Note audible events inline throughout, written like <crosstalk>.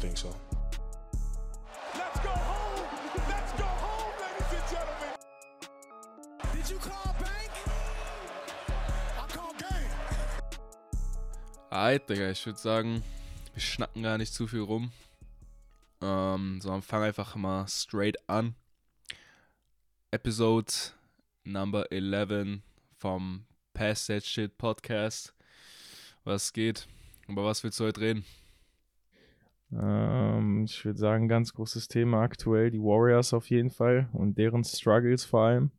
don't think so. Let's go home. Let's go home, ladies and gentlemen. Did you call bank? I call game. Alright, Digga, ich würde sagen, wir schnacken gar nicht zu viel rum. Ähm, sondern fangen einfach mal straight an. Episode Number 11 vom Pass That Shit Podcast. Was geht? Über was willst du heute reden? Ähm, ich würde sagen, ganz großes Thema aktuell, die Warriors auf jeden Fall und deren Struggles vor allem.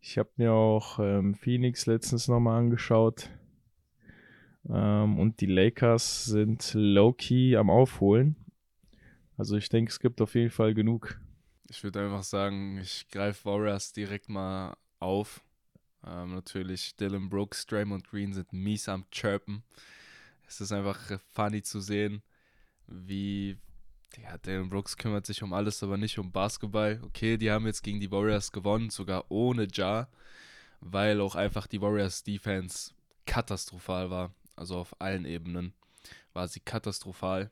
Ich habe mir auch ähm, Phoenix letztens nochmal angeschaut. Ähm, und die Lakers sind low-key am Aufholen. Also ich denke, es gibt auf jeden Fall genug. Ich würde einfach sagen, ich greife Warriors direkt mal auf. Ähm, natürlich Dylan Brooks, Draymond Green sind mies am Chirpen. Es ist einfach äh, funny zu sehen, wie ja, Dylan Brooks kümmert sich um alles, aber nicht um Basketball. Okay, die haben jetzt gegen die Warriors gewonnen, sogar ohne Ja, weil auch einfach die Warriors Defense katastrophal war. Also auf allen Ebenen war sie katastrophal,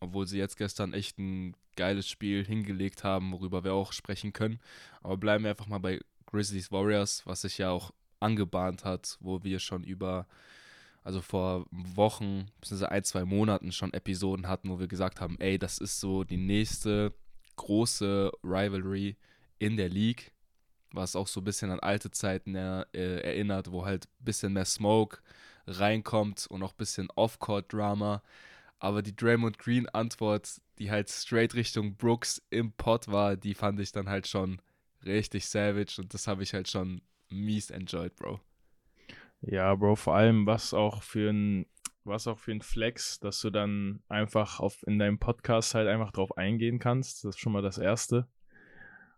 obwohl sie jetzt gestern echt ein geiles Spiel hingelegt haben, worüber wir auch sprechen können. Aber bleiben wir einfach mal bei Grizzlies Warriors, was sich ja auch angebahnt hat, wo wir schon über, also vor Wochen, beziehungsweise ein, zwei Monaten schon Episoden hatten, wo wir gesagt haben, ey, das ist so die nächste große Rivalry in der League, was auch so ein bisschen an alte Zeiten er, äh, erinnert, wo halt ein bisschen mehr Smoke reinkommt und auch ein bisschen Off-Court-Drama. Aber die Draymond Green Antwort, die halt straight Richtung Brooks im Pot war, die fand ich dann halt schon richtig savage und das habe ich halt schon mies enjoyed, Bro. Ja, Bro, vor allem was auch für ein was auch für ein Flex, dass du dann einfach auf in deinem Podcast halt einfach drauf eingehen kannst. Das ist schon mal das erste.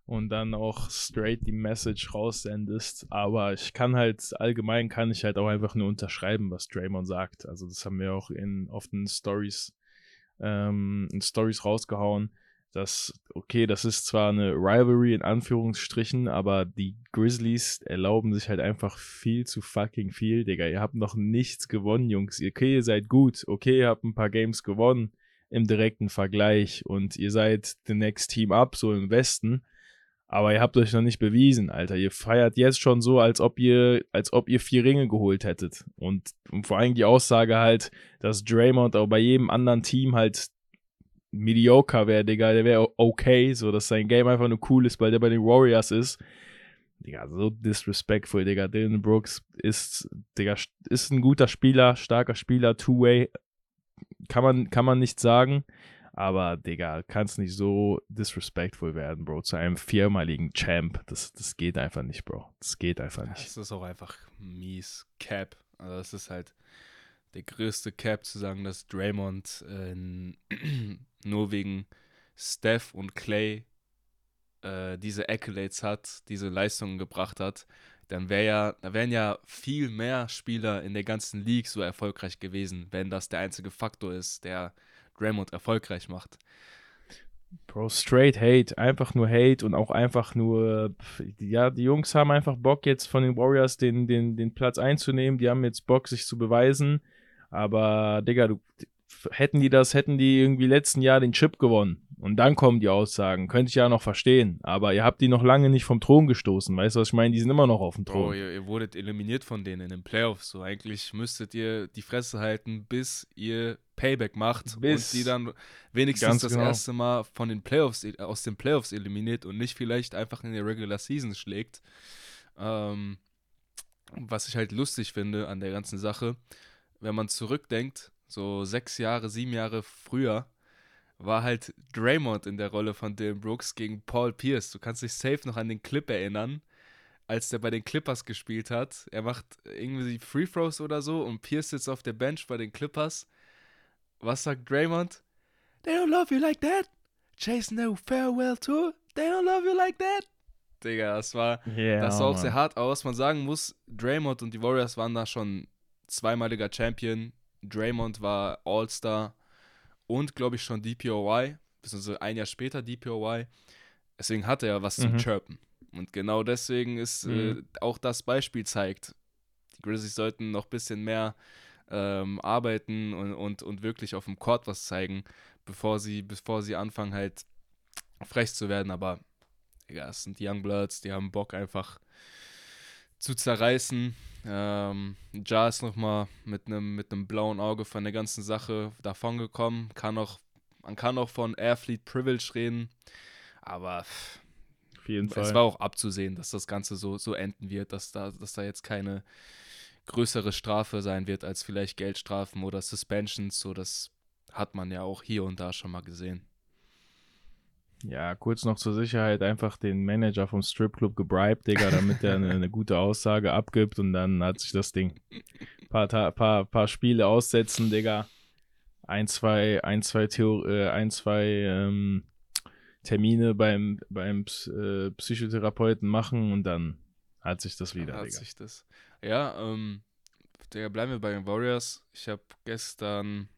Und dann auch straight die Message raussendest. Aber ich kann halt, allgemein kann ich halt auch einfach nur unterschreiben, was Draymond sagt. Also das haben wir auch in in Stories, ähm, in Stories rausgehauen dass, okay, das ist zwar eine Rivalry in Anführungsstrichen, aber die Grizzlies erlauben sich halt einfach viel zu fucking viel, Digga. Ihr habt noch nichts gewonnen, Jungs. Okay, ihr seid gut. Okay, ihr habt ein paar Games gewonnen im direkten Vergleich und ihr seid the next Team up, so im Westen. Aber ihr habt euch noch nicht bewiesen, Alter. Ihr feiert jetzt schon so, als ob ihr, als ob ihr vier Ringe geholt hättet. Und, und vor allem die Aussage halt, dass Draymond auch bei jedem anderen Team halt mediocre wäre, Digga, der wäre okay, so dass sein Game einfach nur cool ist, weil der bei den Warriors ist. Digga, so disrespectful, Digga. Dylan Brooks ist, Digga, ist ein guter Spieler, starker Spieler, Two-Way. Kann man, kann man nicht sagen. Aber, Digga, kann es nicht so disrespectful werden, Bro, zu einem viermaligen Champ. Das, das geht einfach nicht, Bro. Das geht einfach nicht. Das ist auch einfach mies Cap. Also, das ist halt der größte Cap zu sagen, dass Draymond äh, <clears throat> nur wegen Steph und Clay äh, diese Accolades hat, diese Leistungen gebracht hat, dann wäre ja, da wären ja viel mehr Spieler in der ganzen League so erfolgreich gewesen, wenn das der einzige Faktor ist, der Draymond erfolgreich macht. Bro, straight Hate, einfach nur Hate und auch einfach nur, ja, die Jungs haben einfach Bock jetzt von den Warriors den, den, den Platz einzunehmen, die haben jetzt Bock, sich zu beweisen, aber Digga, du, hätten die das, hätten die irgendwie letzten Jahr den Chip gewonnen. Und dann kommen die Aussagen. Könnte ich ja noch verstehen. Aber ihr habt die noch lange nicht vom Thron gestoßen. Weißt du, was ich meine? Die sind immer noch auf dem Thron. Bro, ihr, ihr wurdet eliminiert von denen in den Playoffs. So eigentlich müsstet ihr die Fresse halten, bis ihr Payback macht bis und die dann wenigstens das genau. erste Mal von den Playoffs, aus den Playoffs eliminiert und nicht vielleicht einfach in der Regular Season schlägt. Ähm, was ich halt lustig finde an der ganzen Sache, wenn man zurückdenkt, so sechs Jahre, sieben Jahre früher, war halt Draymond in der Rolle von Dylan Brooks gegen Paul Pierce. Du kannst dich safe noch an den Clip erinnern, als der bei den Clippers gespielt hat. Er macht irgendwie Free Throws oder so und Pierce sitzt auf der Bench bei den Clippers. Was sagt Draymond? They don't love you like that. Chase no farewell tour. They don't love you like that. Digga, das war, yeah, das sah auch man. sehr hart aus. Man sagen muss, Draymond und die Warriors waren da schon zweimaliger Champion. Draymond war All-Star und, glaube ich, schon DPOY, beziehungsweise ein Jahr später DPOY. Deswegen hatte er was mhm. zum Chirpen. Und genau deswegen ist äh, mhm. äh, auch das Beispiel zeigt, die Grizzlies sollten noch ein bisschen mehr ähm, arbeiten und, und, und wirklich auf dem Court was zeigen, bevor sie, bevor sie anfangen halt frech zu werden. Aber ja, es sind Young Bloods, die haben Bock einfach zu zerreißen. Ähm, Ja ist nochmal mit einem mit blauen Auge von der ganzen Sache davongekommen. Kann auch, man kann auch von Airfleet Privilege reden, aber Auf jeden Fall. es war auch abzusehen, dass das Ganze so, so enden wird, dass da, dass da jetzt keine größere Strafe sein wird als vielleicht Geldstrafen oder Suspensions. So, das hat man ja auch hier und da schon mal gesehen. Ja, kurz noch zur Sicherheit einfach den Manager vom Stripclub gebribed, Digga, damit er eine, eine gute Aussage abgibt und dann hat sich das Ding. Paar, Ta- paar, paar Spiele aussetzen, Digga. Ein, zwei, ein, zwei, Theo äh, ein, zwei ähm, Termine beim, beim äh, Psychotherapeuten machen und dann hat sich das wieder, hat Digga. sich das. Ja, ähm, Digga, bleiben wir bei den Warriors. Ich habe gestern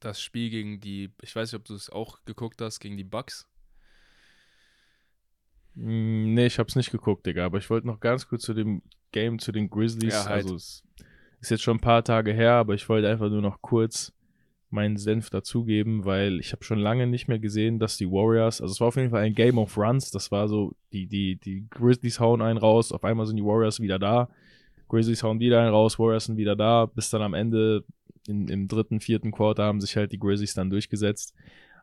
das Spiel gegen die, ich weiß nicht, ob du es auch geguckt hast, gegen die Bucks. Mm, Nee, ich hab's nicht geguckt, Digga, aber ich wollte noch ganz kurz zu dem Game zu den Grizzlies. Ja, halt. Also es ist jetzt schon ein paar Tage her, aber ich wollte einfach nur noch kurz meinen Senf dazugeben, weil ich habe schon lange nicht mehr gesehen, dass die Warriors, also es war auf jeden Fall ein Game of Runs, das war so, die, die, die Grizzlies hauen einen raus, auf einmal sind die Warriors wieder da, Grizzlies hauen wieder einen raus, Warriors sind wieder da, bis dann am Ende in, im dritten, vierten Quarter haben sich halt die Grizzlies dann durchgesetzt.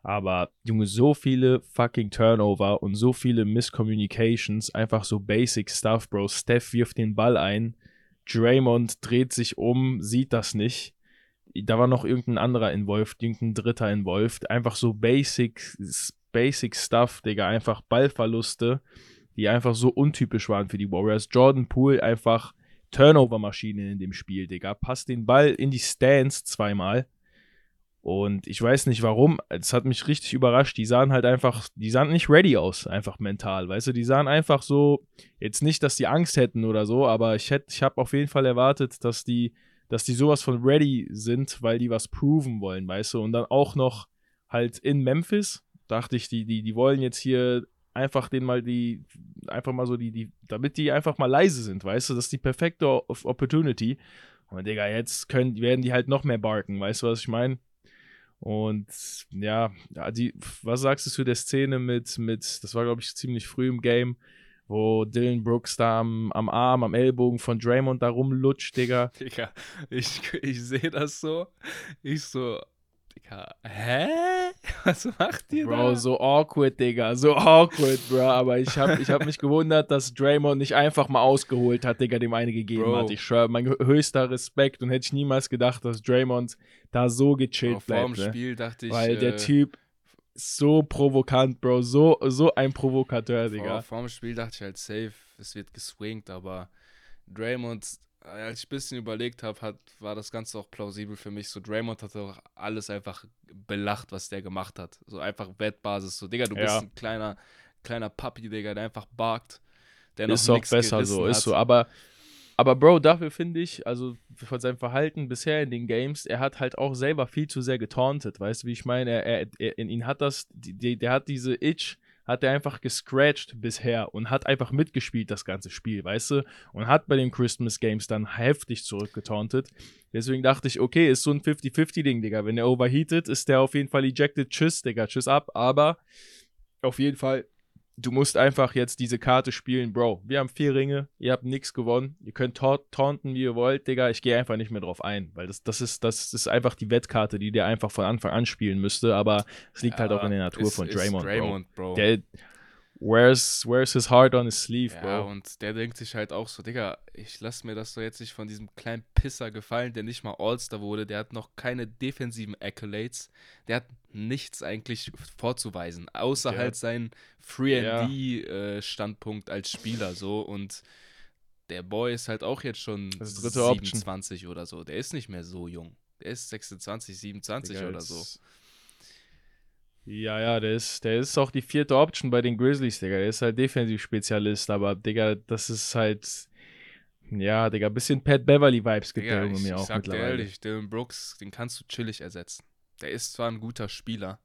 Aber, Junge, so viele fucking Turnover und so viele Miscommunications, einfach so basic stuff, Bro. Steph wirft den Ball ein, Draymond dreht sich um, sieht das nicht. Da war noch irgendein anderer involved, irgendein Dritter involved. Einfach so basic, basic stuff, Digga. Einfach Ballverluste, die einfach so untypisch waren für die Warriors. Jordan Poole einfach Turnover-Maschine in dem Spiel, Digga. Passt den Ball in die Stands zweimal. Und ich weiß nicht warum, es hat mich richtig überrascht. Die sahen halt einfach, die sahen nicht ready aus, einfach mental, weißt du? Die sahen einfach so, jetzt nicht, dass die Angst hätten oder so, aber ich hätte, ich habe auf jeden Fall erwartet, dass die, dass die sowas von ready sind, weil die was proven wollen, weißt du? Und dann auch noch halt in Memphis, dachte ich, die, die, die wollen jetzt hier einfach den mal die, einfach mal so die, die, damit die einfach mal leise sind, weißt du? Das ist die perfekte Opportunity. Und Digga, jetzt können, werden die halt noch mehr barken, weißt du, was ich meine? Und ja, ja, die, was sagst du zu der Szene mit, mit, das war glaube ich ziemlich früh im Game, wo Dylan Brooks da am, am Arm, am Ellbogen von Draymond da rumlutscht, Digga. Digga, ich, ich sehe das so. Ich so, Digga, hä? <laughs> Was macht ihr Bro, da? so awkward, Digga, so awkward, Bro. Aber ich hab, ich hab mich gewundert, dass Draymond nicht einfach mal ausgeholt hat, Digga, dem eine gegeben Bro. hat. Ich schwör, mein höchster Respekt und hätte ich niemals gedacht, dass Draymond da so gechillt Bro, vor dem bleibt. Ne? Spiel dachte ich, Weil der äh, Typ so provokant, Bro, so, so ein Provokateur, vor, Digga. vor dem Spiel dachte ich halt safe, es wird geswingt, aber Draymond, als ich ein bisschen überlegt habe, war das Ganze auch plausibel für mich. So, Draymond hat auch alles einfach belacht, was der gemacht hat. So einfach Wettbasis. So, Digga, du bist Ja. ein kleiner, kleiner Papi, Digga, der einfach barkt. Der noch Ist auch besser so, ist hat. so. Aber, aber Bro, dafür finde ich, also von seinem Verhalten bisher in den Games, er hat halt auch selber viel zu sehr getauntet. Weißt du, wie ich meine? Er, er, er, in ihn hat das, die, der hat diese Itch, hat er einfach gescratcht bisher und hat einfach mitgespielt das ganze Spiel, weißt du? Und hat bei den Christmas Games dann heftig zurückgetauntet. Deswegen dachte ich, okay, ist so ein 50-50-Ding, Digga. Wenn er overheatet, ist der auf jeden Fall ejected. Tschüss, Digga, tschüss ab. Aber auf jeden Fall, du musst einfach jetzt diese Karte spielen, Bro. Wir haben vier Ringe, ihr habt nichts gewonnen. Ihr könnt ta taunten, wie ihr wollt, Digga. Ich gehe einfach nicht mehr drauf ein, weil das, das, ist, das ist einfach die Wettkarte, die der einfach von Anfang an spielen müsste. Aber es liegt halt auch in der Natur ist, von Draymond, Draymond Bro. Bro. Der, where's, where's his heart on his sleeve, Ja, Bro? und der denkt sich halt auch so, Digga, ich lass mir das doch jetzt nicht von diesem kleinen Pisser gefallen, der nicht mal All-Star wurde, der hat noch keine defensiven Accolades, der hat nichts eigentlich vorzuweisen, außer Der- halt seinen Ja. 3D-Standpunkt als Spieler so und der Boy ist halt auch jetzt schon Das ist dritte Option. 27 oder so, der ist nicht mehr so jung, der ist 26, 27 Digga, oder so. Ja, ja, der ist, der ist auch die vierte Option bei den Grizzlies, Digga. Der ist halt Defensiv-Spezialist, aber, Digga, das ist halt, ja, Digga, bisschen Pat Beverly-Vibes gibt der Junge mir auch sag dir mittlerweile. ehrlich, Dylan Brooks, den kannst du chillig ersetzen. Der ist zwar ein guter Spieler.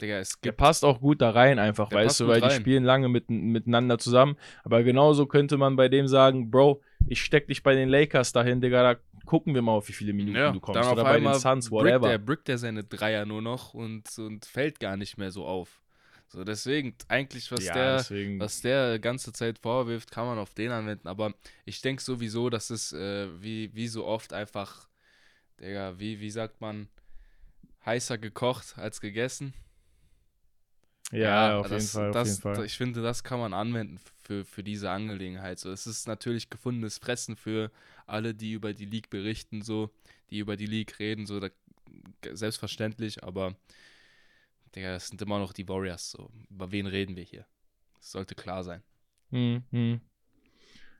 Digga, es Der gibt. passt auch gut da rein, einfach, Der weißt du, weil die rein. spielen lange mit, miteinander zusammen. Aber genauso könnte man bei dem sagen, Bro, ich steck dich bei den Lakers dahin, Digga, da gucken wir mal, auf wie viele Minuten Ja, du kommst. dann Oder bei den Suns, brickt whatever. der, brickt der seine Dreier nur noch und, und fällt gar nicht mehr so auf. So, deswegen, eigentlich, was ja, der, deswegen. was der ganze Zeit vorwirft, kann man auf den anwenden. Aber ich denke sowieso, dass es äh, wie, wie so oft einfach, Digga, wie, wie sagt man, heißer gekocht als gegessen. ja, auf das, jeden Fall, auf das, jeden Fall. Ich finde, das kann man anwenden für, für diese Angelegenheit. So, es ist natürlich gefundenes Fressen für alle, die über die League berichten, so, die über die League reden, so, da, selbstverständlich, aber Digga, das sind immer noch die Warriors, so. Über wen reden wir hier? Das sollte klar sein. Hm, hm.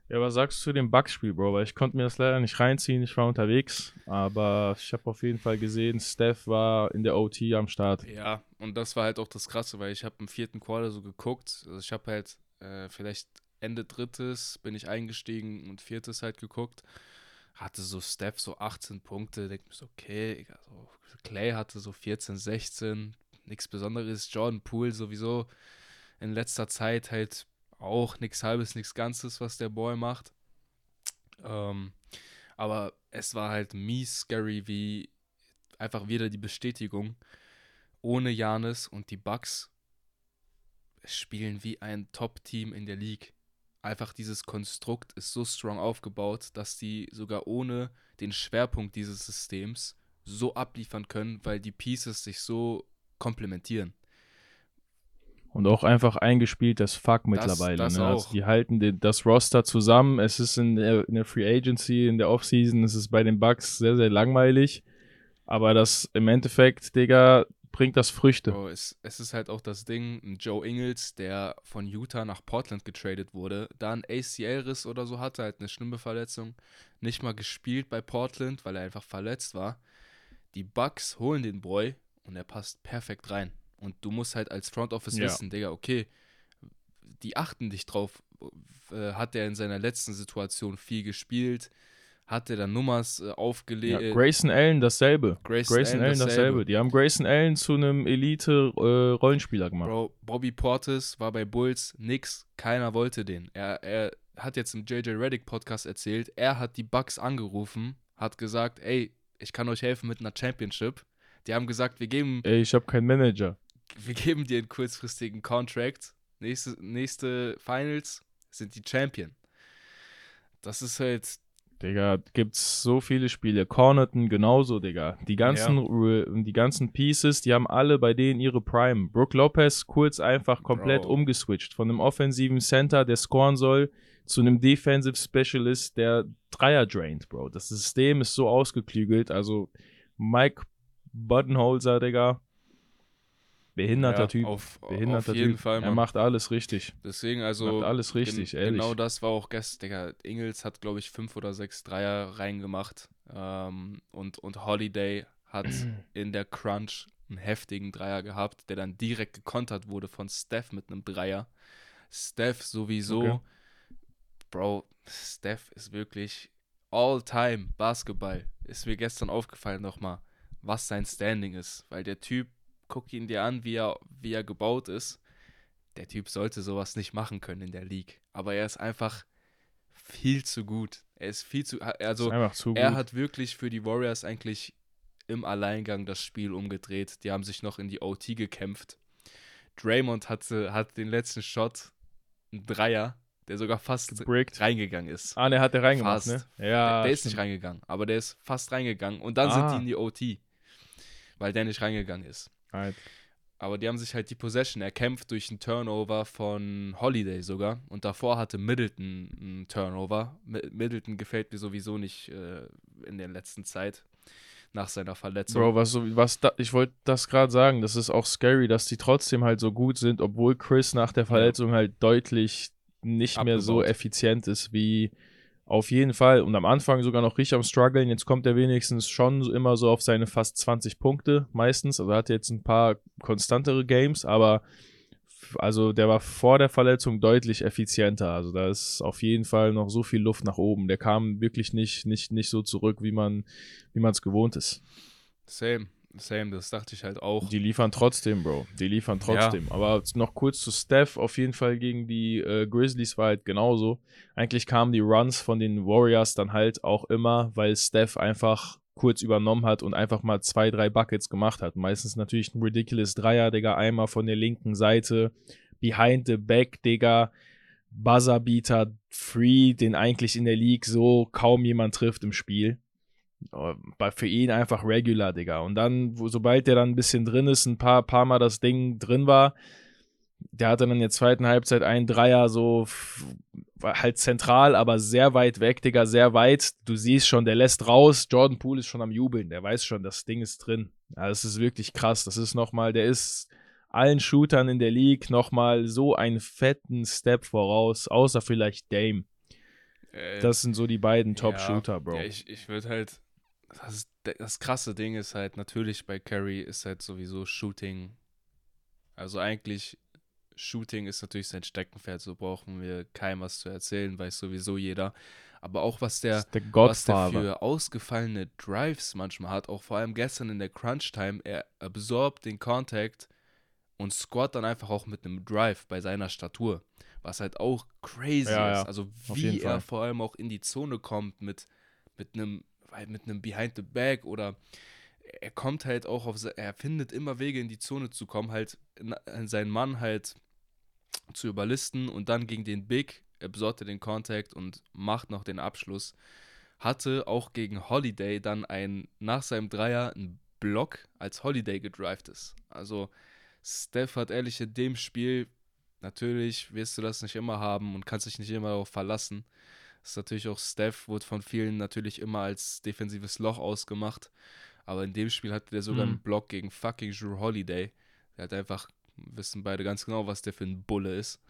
Ja, was sagst du zu dem Bugs-Spiel, Bro? Weil ich konnte mir das leider nicht reinziehen, ich war unterwegs, aber ich habe auf jeden Fall gesehen, Steph war in der OT am Start. Ja, und das war halt auch das Krasse, weil ich habe im vierten Quarter so geguckt. Also ich habe halt äh, vielleicht Ende drittes bin ich eingestiegen und viertes halt geguckt. Hatte so Steph so 18 Punkte. Denk mir so, okay, egal, so, Clay hatte so 14, 16. Nichts Besonderes. Jordan Poole sowieso in letzter Zeit halt auch nichts Halbes, nichts Ganzes, was der Boy macht. Ähm, aber es war halt mies scary, wie einfach wieder die Bestätigung ohne Janis und die Bucks spielen wie ein Top-Team in der League. Einfach dieses Konstrukt ist so strong aufgebaut, dass die sogar ohne den Schwerpunkt dieses Systems so abliefern können, weil die Pieces sich so komplementieren. Und auch einfach eingespielt das Fuck mittlerweile. das ne? Also die halten den, das Roster zusammen. Es ist in der, in der Free Agency, in der Offseason, es ist bei den Bucks sehr, sehr langweilig. Aber das im Endeffekt, Digga, bringt das Früchte. Bro, es, es ist halt auch das Ding, ein Joe Ingles, der von Utah nach Portland getradet wurde, da ein ACL-Riss oder so hatte, halt eine schlimme Verletzung, nicht mal gespielt bei Portland, weil er einfach verletzt war. Die Bucks holen den Boy und er passt perfekt rein. Und du musst halt als Front Office Ja. wissen, Digga, okay, die achten dich drauf. Äh, hat er in seiner letzten Situation viel gespielt? Hat er dann Nummers äh, Ja, aufgelegt? Grayson Allen dasselbe. Grayson Grayson Allen dasselbe. Die haben Grayson Allen zu einem Elite-Rollenspieler gemacht. Bro, Bobby Portis war bei Bulls, nix, keiner wollte den. Er, er hat jetzt im JJ Reddick Podcast erzählt, er hat die Bucks angerufen, hat gesagt, ey, ich kann euch helfen mit einer Championship. Die haben gesagt, wir geben, Ey, ich habe keinen Manager. wir geben dir einen kurzfristigen Contract. Nächste, nächste Finals sind die Champion. Das ist halt, Digga, gibt's so viele Spiele. Cornerton genauso, Digga. Die ganzen, Re- die ganzen Pieces, die haben alle bei denen ihre Prime. Brook Lopez kurz einfach komplett Bro. umgeswitcht. Von einem offensiven Center, der scoren soll, zu einem Defensive Specialist, der Dreier draint, Bro. Das System ist so ausgeklügelt. Also Mike Buttonholzer, Digga. Behinderter ja, Typ. auf, Behinderter auf jeden Typ. Fall, er Mann. macht alles richtig. Deswegen, also. macht alles richtig, gen- ehrlich. Genau das war auch gestern, Digga. Ingels hat, glaube ich, fünf oder sechs Dreier reingemacht. Ähm, und, und Holiday hat <clears throat> in der Crunch einen heftigen Dreier gehabt, der dann direkt gekontert wurde von Steph mit einem Dreier. Steph sowieso. Okay. Bro, Steph ist wirklich all-time Basketball. Ist mir gestern aufgefallen nochmal, was sein Standing ist. Weil der Typ, guck ihn dir an, wie er, wie er gebaut ist. Der Typ sollte sowas nicht machen können in der League. Aber er ist einfach viel zu gut. Er ist viel zu. Also, zu er hat wirklich für die Warriors eigentlich im Alleingang das Spiel umgedreht. Die haben sich noch in die OT gekämpft. Draymond hatte, hat den letzten Shot, einen Dreier, der sogar fast Gebrickt. reingegangen ist. Ah, der hat der reingemacht, Fast. ne? Ja, der der ist nicht reingegangen, aber der ist fast reingegangen. Und dann sind Ah. die in die OT, weil der nicht reingegangen ist. Halt. Aber die haben sich halt die Possession erkämpft durch einen Turnover von Holiday sogar. Und davor hatte Middleton einen Turnover. Mi- Middleton gefällt mir sowieso nicht äh, in der letzten Zeit nach seiner Verletzung. Bro, was, was da, ich wollte das gerade sagen, das ist auch scary, dass die trotzdem halt so gut sind, obwohl Chris nach der Verletzung halt deutlich nicht mehr so Abgebaut. effizient ist wie auf jeden Fall. Und am Anfang sogar noch richtig am struggeln. Jetzt kommt er wenigstens schon immer so auf seine fast 20 Punkte meistens. Also er hat jetzt ein paar konstantere Games, aber also der war vor der Verletzung deutlich effizienter. Also da ist auf jeden Fall noch so viel Luft nach oben. Der kam wirklich nicht, nicht, nicht so zurück, wie man wie man es gewohnt ist. Same. Same, das dachte ich halt auch. Die liefern trotzdem, Bro. Die liefern trotzdem. Ja. Aber noch kurz zu Steph, auf jeden Fall gegen die äh, Grizzlies war halt genauso. Eigentlich kamen die Runs von den Warriors dann halt auch immer, weil Steph einfach kurz übernommen hat und einfach mal zwei, drei Buckets gemacht hat. Meistens natürlich ein ridiculous Dreier, Digga, einmal von der linken Seite, behind the back, Digga, Buzzerbeater, Free, den eigentlich in der League so kaum jemand trifft im Spiel. Für ihn einfach regular, Digga. Und dann, wo, sobald der dann ein bisschen drin ist, ein paar, paar Mal das Ding drin war, der hatte dann in der zweiten Halbzeit einen Dreier so halt zentral, aber sehr weit weg, Digga, sehr weit. Du siehst schon, der lässt raus. Jordan Poole ist schon am Jubeln. Der weiß schon, das Ding ist drin. Ja, das ist wirklich krass. Das ist nochmal, der ist allen Shootern in der League nochmal so einen fetten Step voraus, außer vielleicht Dame. Äh, das sind so die beiden Top-Shooter, ja, Bro. Ja, ich, ich würde halt. Das, das krasse Ding ist halt, natürlich bei Curry ist halt sowieso Shooting. Also eigentlich Shooting ist natürlich sein Steckenpferd, so brauchen wir keinem was zu erzählen, weiß sowieso jeder. Aber auch was der, der was der für ausgefallene Drives manchmal hat, auch vor allem gestern in der Crunch-Time, er absorbt den Contact und squat dann einfach auch mit einem Drive bei seiner Statur, was halt auch crazy ja, ist. Ja, also wie er vor allem auch in die Zone kommt mit, mit einem mit einem Behind the Back oder er kommt halt auch auf, er findet immer Wege in die Zone zu kommen, halt seinen Mann halt zu überlisten und dann gegen den Big besorgt er den Contact und macht noch den Abschluss. Hatte auch gegen Holiday dann ein, nach seinem Dreier einen Block, als Holiday gedrived ist. Also Steph hat ehrlich in dem Spiel, natürlich wirst du das nicht immer haben und kannst dich nicht immer darauf verlassen. Das ist natürlich auch Steph, wurde von vielen natürlich immer als defensives Loch ausgemacht. Aber in dem Spiel hatte der sogar mhm. einen Block gegen fucking Drew Holiday. Der hat einfach wissen beide ganz genau, was der für ein Bulle ist.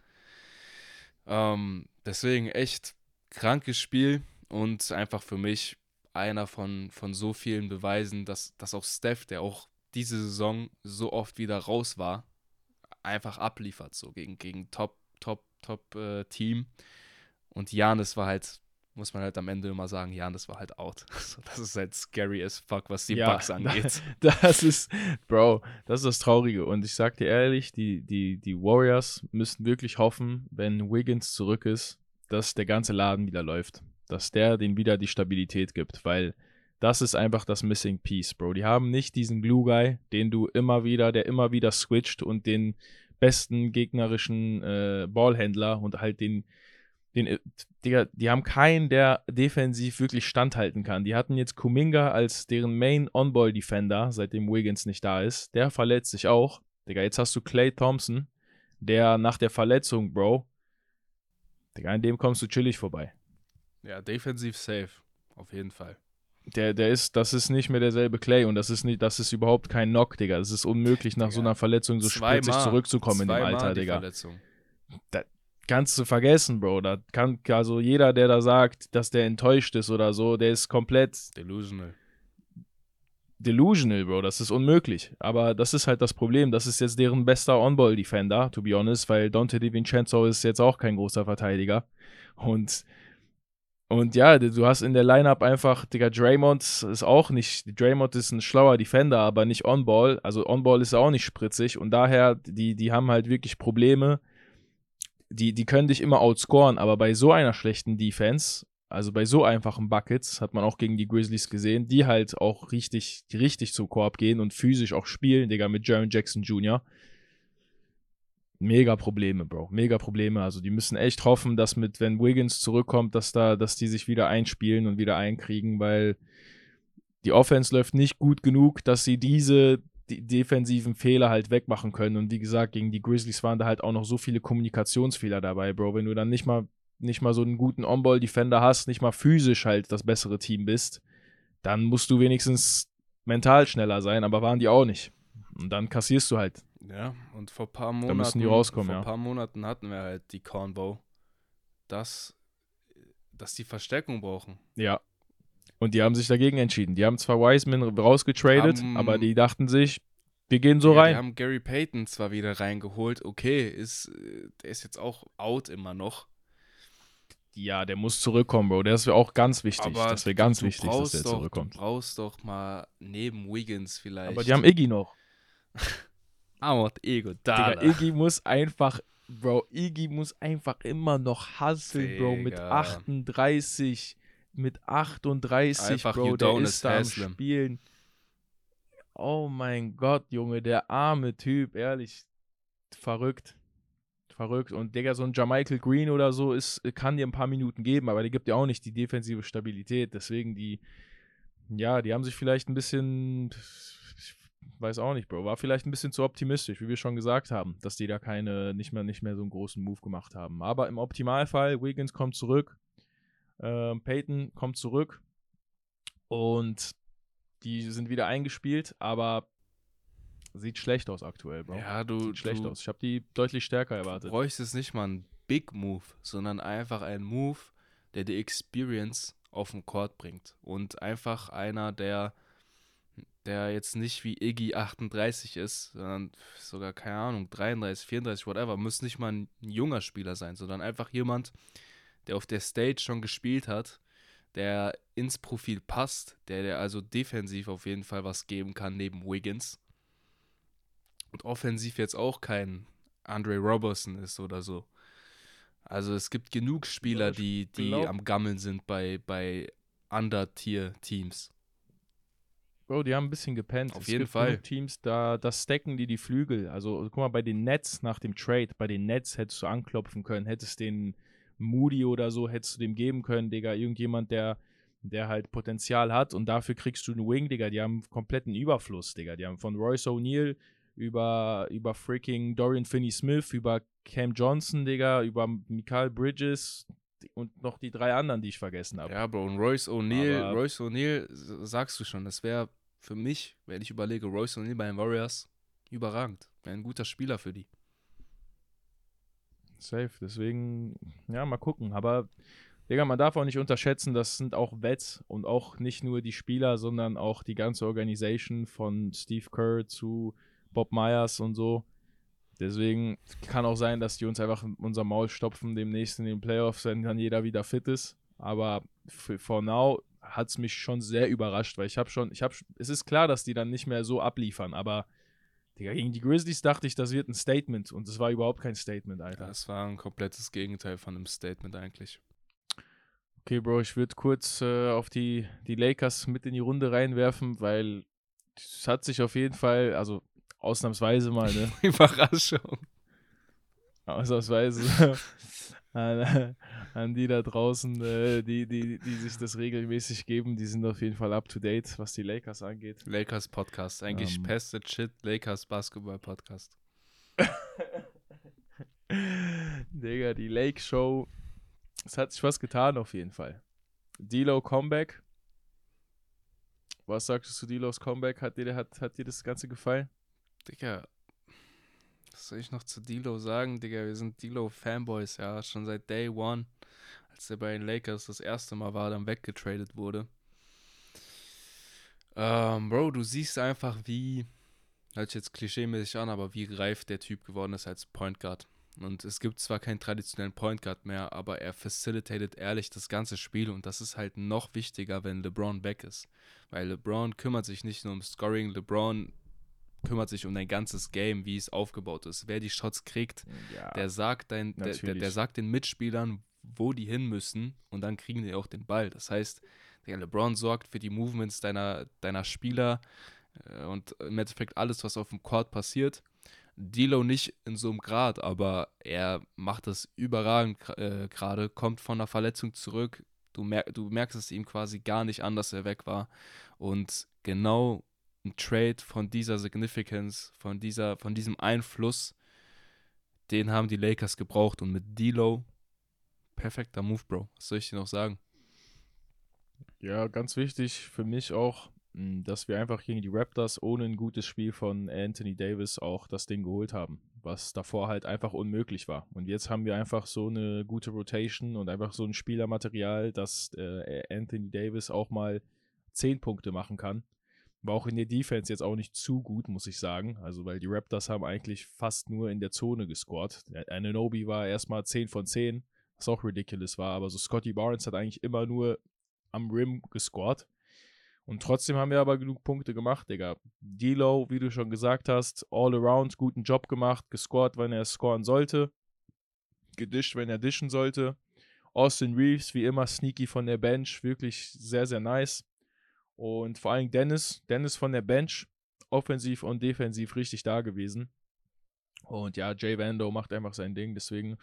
Ähm, deswegen echt krankes Spiel und einfach für mich einer von, von so vielen Beweisen, dass, dass auch Steph, der auch diese Saison so oft wieder raus war, einfach abliefert, so gegen, gegen Top, Top, Top äh, Team. Und Janis war halt muss man halt am Ende immer sagen, ja, das war halt out. <laughs> das ist halt scary as fuck, was die ja, Bugs <laughs> angeht. Das ist, Bro, das ist das Traurige. Und ich sag dir ehrlich, die, die, die Warriors müssen wirklich hoffen, wenn Wiggins zurück ist, dass der ganze Laden wieder läuft. Dass der denen wieder die Stabilität gibt, weil das ist einfach das Missing Piece, Bro. Die haben nicht diesen Glue Guy, den du immer wieder, der immer wieder switcht und den besten gegnerischen äh, Ballhändler und halt den den, äh, Digga, die haben keinen, der defensiv wirklich standhalten kann. Die hatten jetzt Kuminga als deren Main On-Ball-Defender, seitdem Wiggins nicht da ist. Der verletzt sich auch. Digga, jetzt hast du Clay Thompson, der nach der Verletzung, Bro, Digga, an dem kommst du chillig vorbei. Ja, defensiv safe. Auf jeden Fall. Der, der ist, das ist nicht mehr derselbe Clay und das ist nicht, das ist überhaupt kein Knock, Digga. Das ist unmöglich, nach Digga. so einer Verletzung so spritzig zurückzukommen in dem Alter, Digga. Verletzung. Da, kannst du vergessen, Bro. Da kann also jeder, der da sagt, dass der enttäuscht ist oder so, der ist komplett delusional. Delusional, Bro. Das ist unmöglich. Aber das ist halt das Problem. Das ist jetzt deren bester On-Ball-Defender, to be honest, weil Dante DiVincenzo ist jetzt auch kein großer Verteidiger. Und und ja, du hast in der Lineup einfach, Digga, Draymond ist auch nicht, Draymond ist ein schlauer Defender, aber nicht On-Ball. Also On-Ball ist auch nicht spritzig und daher, die, die haben halt wirklich Probleme, die, die können dich immer outscoren, aber bei so einer schlechten Defense, also bei so einfachen Buckets, hat man auch gegen die Grizzlies gesehen, die halt auch richtig, richtig zum Korb gehen und physisch auch spielen, Digga, mit Jaron Jackson Jr. Mega Probleme, Bro. Mega Probleme. Also die müssen echt hoffen, dass mit, wenn Wiggins zurückkommt, dass da, dass die sich wieder einspielen und wieder einkriegen, weil die Offense läuft nicht gut genug, dass sie diese die defensiven Fehler halt wegmachen können. Und wie gesagt, gegen die Grizzlies waren da halt auch noch so viele Kommunikationsfehler dabei, Bro. Wenn du dann nicht mal, nicht mal so einen guten On-Ball-Defender hast, nicht mal physisch halt das bessere Team bist, dann musst du wenigstens mental schneller sein, aber waren die auch nicht. Und dann kassierst du halt. Ja, und vor ein paar Monaten, da müssen die rauskommen, vor ein ja. paar Monaten hatten wir halt die Cornbow, dass, dass die Verstärkung brauchen. Ja, und die haben sich dagegen entschieden. Die haben zwar Wiseman rausgetradet, haben, aber die dachten sich, wir gehen so ja, rein. Die haben Gary Payton zwar wieder reingeholt. Okay, ist, der ist jetzt auch out immer noch. Ja, der muss zurückkommen, Bro. Das wäre auch ganz wichtig. Aber das wäre ganz du wichtig, dass der doch, zurückkommt. Du brauchst doch mal neben Wiggins vielleicht. Aber die haben Iggy noch. <laughs> Aber Ego, da. Iggy muss einfach, Bro, Iggy muss einfach immer noch hustlen, Bro, mit Digga. 38, mit 38, Einfach Bro, der ist da am. Spielen. Oh mein Gott, Junge, der arme Typ, ehrlich, verrückt. Verrückt. Und Digga, so ein Jamichael Green oder so ist, kann dir ein paar Minuten geben, aber der gibt dir auch nicht die defensive Stabilität. Deswegen die, ja, die haben sich vielleicht ein bisschen, ich weiß auch nicht, Bro, war vielleicht ein bisschen zu optimistisch, wie wir schon gesagt haben, dass die da keine, nicht mehr, nicht mehr so einen großen Move gemacht haben. Aber im Optimalfall, Wiggins kommt zurück, ähm, Peyton kommt zurück und die sind wieder eingespielt, aber sieht schlecht aus aktuell, Bro. Ja, du, sieht schlecht du aus. Ich habe die deutlich stärker erwartet. bräuchtest nicht mal einen Big Move, sondern einfach einen Move, der die Experience auf den Court bringt. Und einfach einer, der, der jetzt nicht wie Iggy 38 ist, sondern sogar, keine Ahnung, 33, 34, whatever, muss nicht mal ein junger Spieler sein, sondern einfach jemand, der auf der Stage schon gespielt hat, der ins Profil passt, der, der also defensiv auf jeden Fall was geben kann neben Wiggins. Und offensiv jetzt auch kein Andre Robertson ist oder so. Also es gibt genug Spieler, die, die glaub- am Gammeln sind bei, bei Under-Tier-Teams. Bro, die haben ein bisschen gepennt. Auf es jeden Fall. Teams, da, da stacken die die Flügel. Also, guck mal, bei den Nets nach dem Trade, bei den Nets hättest du anklopfen können, hättest den Moody oder so, hättest du dem geben können, Digga. Irgendjemand, der, der halt Potenzial hat und dafür kriegst du einen Wing, Digga. Die haben kompletten Überfluss, Digga. Die haben von Royce O'Neal über, über freaking Dorian Finney-Smith, über Cam Johnson, Digga, über Mikael Bridges und noch die drei anderen, die ich vergessen habe. Ja, Bro, und Royce O'Neal, Aber- Royce O'Neal, sagst du schon, das wäre für mich, wenn ich überlege, Royce O'Neal bei den Warriors, überragend. Wäre ein guter Spieler für die. Safe, deswegen, ja, mal gucken. Aber, Digga, man darf auch nicht unterschätzen, das sind auch Vets und auch nicht nur die Spieler, sondern auch die ganze Organisation von Steve Kerr zu Bob Myers und so. Deswegen kann auch sein, dass die uns einfach unser Maul stopfen demnächst in den Playoffs, wenn dann jeder wieder fit ist. Aber for now hat es mich schon sehr überrascht, weil ich habe schon, ich habe, es ist klar, dass die dann nicht mehr so abliefern, aber Digga, gegen die Grizzlies dachte ich, das wird ein Statement und es war überhaupt kein Statement, Alter. Das war ein komplettes Gegenteil von einem Statement eigentlich. Okay, Bro, ich würde kurz äh, auf die, die Lakers mit in die Runde reinwerfen, weil es hat sich auf jeden Fall, also ausnahmsweise mal, ne? <laughs> Überraschung. ausnahmsweise <laughs> an, die da draußen, äh, die, die, die sich das regelmäßig geben, die sind auf jeden Fall up to date, was die Lakers angeht. Lakers Podcast. Eigentlich Ähm. Pested Shit, Lakers Basketball Podcast. <laughs> Digga, die Lake Show, es hat sich was getan auf jeden Fall. Dilo Comeback. Was sagst du zu Dilos Comeback? Hat dir, hat, hat dir das Ganze gefallen? Digga, was soll ich noch zu Dilo sagen, Digga? Wir sind Dilo-Fanboys, ja, schon seit Day One, als er bei den Lakers das erste Mal war, dann weggetradet wurde. Ähm, Bro, du siehst einfach, wie, hört sich jetzt klischeemäßig an, aber wie reif der Typ geworden ist als Point Guard. Und es gibt zwar keinen traditionellen Point Guard mehr, aber er facilitated ehrlich das ganze Spiel und das ist halt noch wichtiger, wenn LeBron back ist. Weil LeBron kümmert sich nicht nur um Scoring, LeBron kümmert sich um dein ganzes Game, wie es aufgebaut ist. Wer die Shots kriegt, Ja. der sagt dein, der, der, der sagt den Mitspielern, wo die hin müssen und dann kriegen die auch den Ball. Das heißt, der LeBron sorgt für die Movements deiner, deiner Spieler äh, und im Endeffekt alles, was auf dem Court passiert. Dilo nicht in so einem Grad, aber er macht das überragend äh, gerade, kommt von der Verletzung zurück. Du, mer du merkst es ihm quasi gar nicht an, dass er weg war. Und genau ein Trade von dieser Significance, von, dieser, von diesem Einfluss, den haben die Lakers gebraucht. Und mit Dilo, perfekter Move, Bro. Was soll ich dir noch sagen? Ja, ganz wichtig für mich auch, mh, dass wir einfach gegen die Raptors ohne ein gutes Spiel von Anthony Davis auch das Ding geholt haben, was davor halt einfach unmöglich war. Und jetzt haben wir einfach so eine gute Rotation und einfach so ein Spielermaterial, dass äh, Anthony Davis auch mal 10 Punkte machen kann. War auch in der Defense jetzt auch nicht zu gut, muss ich sagen. Also, weil die Raptors haben eigentlich fast nur in der Zone gescored. Ananobi war erstmal 10 von 10, was auch ridiculous war. Aber so Scotty Barnes hat eigentlich immer nur am Rim gescored. Und trotzdem haben wir aber genug Punkte gemacht, Digga. D-Low, wie du schon gesagt hast, all around, guten Job gemacht, gescored, wenn er scoren sollte, gedischt, wenn er dischen sollte. Austin Reeves, wie immer, sneaky von der Bench, wirklich sehr, sehr nice. Und vor allem Dennis, Dennis von der Bench, offensiv und defensiv richtig da gewesen. Und ja, Jay Vando macht einfach sein Ding, deswegen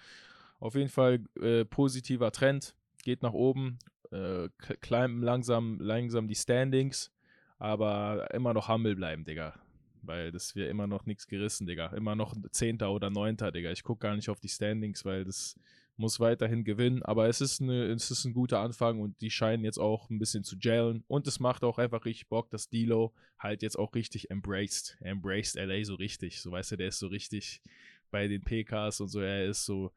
auf jeden Fall äh, positiver Trend, geht nach oben, äh, climben langsam, langsam die Standings, aber immer noch humble bleiben, Digga. Weil das wäre immer noch nichts gerissen, Digga. Immer noch Zehnter oder Neunter, Digga. Ich gucke gar nicht auf die Standings, weil das muss weiterhin gewinnen. Aber es ist, eine, es ist ein guter Anfang und die scheinen jetzt auch ein bisschen zu gellen. Und es macht auch einfach richtig Bock, dass Dilo halt jetzt auch richtig embraced. Embraced LA so richtig. So weißt du, der ist so richtig bei den PKs und so. Er ist so,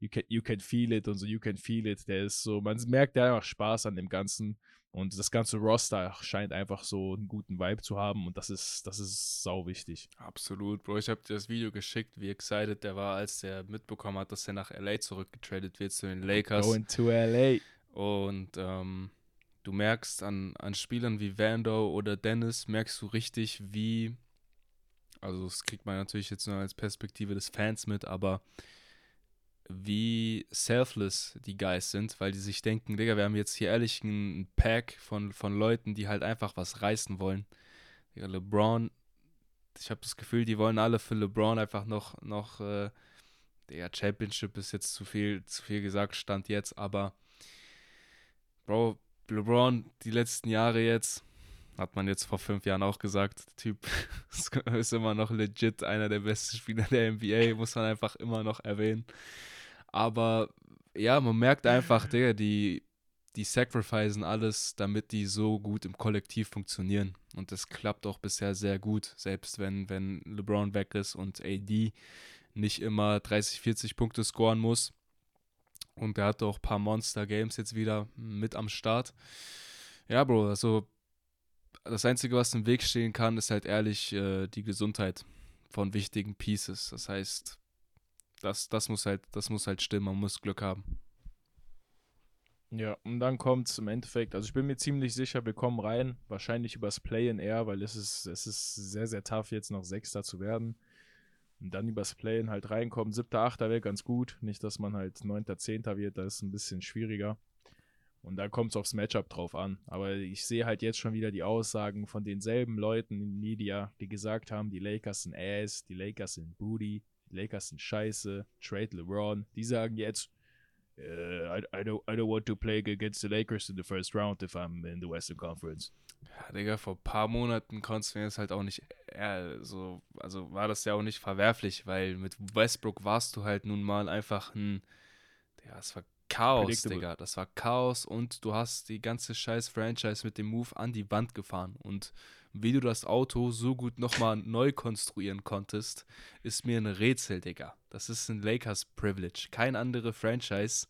you can, you can feel it und so, you can feel it. Der ist so, man merkt ja einfach Spaß an dem Ganzen. Und das ganze Roster scheint einfach so einen guten Vibe zu haben und das ist, das ist sau wichtig. Absolut, Bro. Ich habe dir das Video geschickt, wie excited der war, als er mitbekommen hat, dass er nach LA zurückgetradet wird zu den Lakers. Going to LA. Und ähm, du merkst an, an Spielern wie Vando oder Dennis, merkst du richtig, wie, also das kriegt man natürlich jetzt nur als Perspektive des Fans mit, aber wie selfless die Guys sind, weil die sich denken, Digga, wir haben jetzt hier ehrlich ein Pack von, von Leuten, die halt einfach was reißen wollen. Digga, LeBron, ich habe das Gefühl, die wollen alle für LeBron einfach noch, noch, äh, Digga, Championship ist jetzt zu viel, zu viel gesagt, stand jetzt, aber Bro, LeBron, die letzten Jahre jetzt, hat man jetzt vor fünf Jahren auch gesagt, der Typ <laughs> ist immer noch legit einer der besten Spieler der NBA, muss man einfach immer noch erwähnen. Aber ja, man merkt einfach, Digga, die, die sacrificen alles, damit die so gut im Kollektiv funktionieren. Und das klappt auch bisher sehr gut, selbst wenn, wenn LeBron weg ist und AD nicht immer 30, 40 Punkte scoren muss. Und er hatte auch ein paar Monster-Games jetzt wieder mit am Start. Ja, Bro, also das Einzige, was im Weg stehen kann, ist halt ehrlich äh, die Gesundheit von wichtigen Pieces. Das heißt, das, das, muss halt, das muss halt stimmen, man muss Glück haben. Ja, und dann kommt es im Endeffekt, also ich bin mir ziemlich sicher, wir kommen rein, wahrscheinlich übers Play-in-Air, weil es ist, es ist sehr, sehr tough, jetzt noch Sechster zu werden. Und dann übers Play-in halt reinkommen. Siebter, Achter wäre ganz gut. Nicht, dass man halt Neunter, Zehnter wird, das ist ein bisschen schwieriger. Und dann kommt es aufs Matchup drauf an. Aber ich sehe halt jetzt schon wieder die Aussagen von denselben Leuten in Media, die gesagt haben, die Lakers sind Ass, die Lakers sind Booty, Lakers sind scheiße, trade LeBron. Die sagen jetzt, uh, I, I, don't, I don't want to play against the Lakers in the first round if I'm in the Western Conference. Ja, Digga, vor ein paar Monaten konntest du mir das halt auch nicht, äh, so, also war das ja auch nicht verwerflich, weil mit Westbrook warst du halt nun mal einfach ein, ja, es war Chaos, Digga. Das war Chaos und du hast die ganze scheiß Franchise mit dem Move an die Wand gefahren und wie du das Auto so gut nochmal <laughs> neu konstruieren konntest, ist mir ein Rätsel, Digga. Das ist ein Lakers Privilege. Kein andere Franchise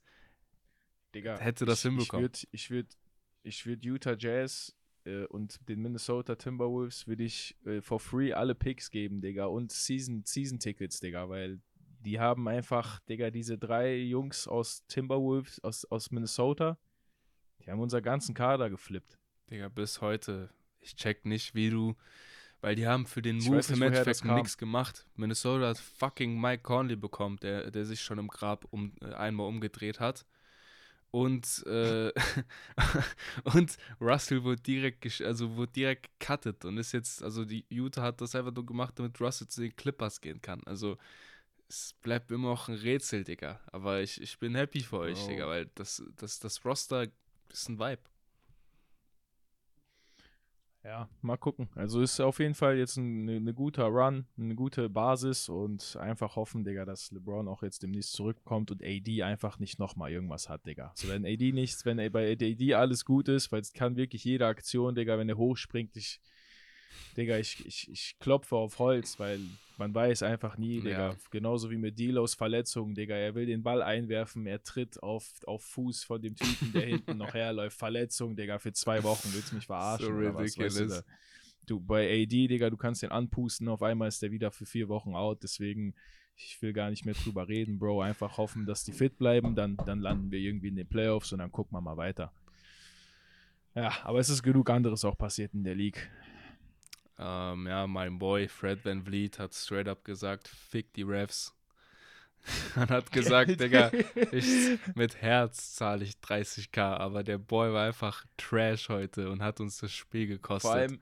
Digga, hätte das ich, hinbekommen. Ich würde ich würd, ich würd Utah Jazz äh, und den Minnesota Timberwolves würde ich äh, for free alle Picks geben, Digga. Und Season, Season Digga, weil die haben einfach, Digga, diese drei Jungs aus Timberwolves, aus, aus Minnesota, die haben unser ganzen Kader geflippt. Digga, bis heute ich check nicht, wie du, weil die haben für den ich Move nicht, im Endeffekt nichts gemacht. Minnesota hat fucking Mike Conley bekommen, der, der sich schon im Grab um, äh, einmal umgedreht hat. Und, äh, <laughs> und Russell wurde direkt, also wurde direkt gecuttet und ist jetzt, also die Utah hat das einfach nur gemacht, damit Russell zu den Clippers gehen kann. Also es bleibt immer noch ein Rätsel, Digga. Aber ich, ich bin happy für euch, oh. Digga, weil das, das, das Roster ist ein Vibe. Ja, mal gucken. Also ist auf jeden Fall jetzt ein, ein, ein guter Run, eine gute Basis und einfach hoffen, Digga, dass LeBron auch jetzt demnächst zurückkommt und AD einfach nicht nochmal irgendwas hat, Digga. So, wenn AD nichts, wenn bei AD alles gut ist, weil es kann wirklich jede Aktion, Digga, wenn er hochspringt, ich, Digga, ich, ich, ich klopfe auf Holz, weil man weiß einfach nie, Digga. Ja. Genauso wie mit Dilos Verletzungen, Digga. Er will den Ball einwerfen, er tritt auf, auf Fuß von dem Typen, der hinten noch <laughs> herläuft. Verletzung, Digga, für zwei Wochen. Willst du mich verarschen? So oder was, weißt du, du, bei AD, Digga, du kannst den anpusten, auf einmal ist der wieder für vier Wochen out. Deswegen, Ich will gar nicht mehr drüber reden, Bro. Einfach hoffen, dass die fit bleiben, dann, dann landen wir irgendwie in den Playoffs und dann gucken wir mal weiter. Ja, aber es ist genug anderes auch passiert in der League. Ähm, ja, mein Boy Fred Van Vliet hat straight up gesagt, fick die Refs. <laughs> Man hat gesagt, Digga, <laughs> ich, mit Herz zahle ich 30k, aber der Boy war einfach Trash heute und hat uns das Spiel gekostet. Vor allem,